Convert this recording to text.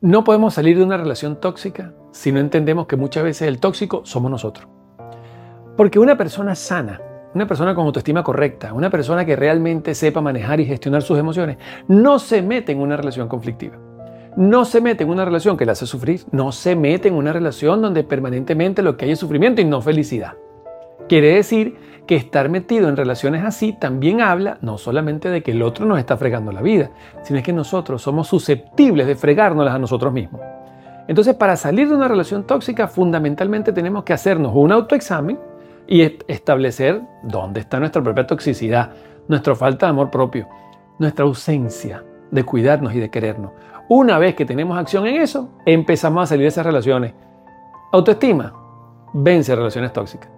No podemos salir de una relación tóxica si no entendemos que muchas veces el tóxico somos nosotros. Porque una persona sana, una persona con autoestima correcta, una persona que realmente sepa manejar y gestionar sus emociones, no se mete en una relación conflictiva. No se mete en una relación que le hace sufrir. No se mete en una relación donde permanentemente lo que hay es sufrimiento y no felicidad. Quiere decir que estar metido en relaciones así también habla no solamente de que el otro nos está fregando la vida, sino que nosotros somos susceptibles de fregárnoslas a nosotros mismos. Entonces, para salir de una relación tóxica, fundamentalmente tenemos que hacernos un autoexamen y establecer dónde está nuestra propia toxicidad, nuestra falta de amor propio, nuestra ausencia de cuidarnos y de querernos. Una vez que tenemos acción en eso, empezamos a salir de esas relaciones. Autoestima, vence relaciones tóxicas.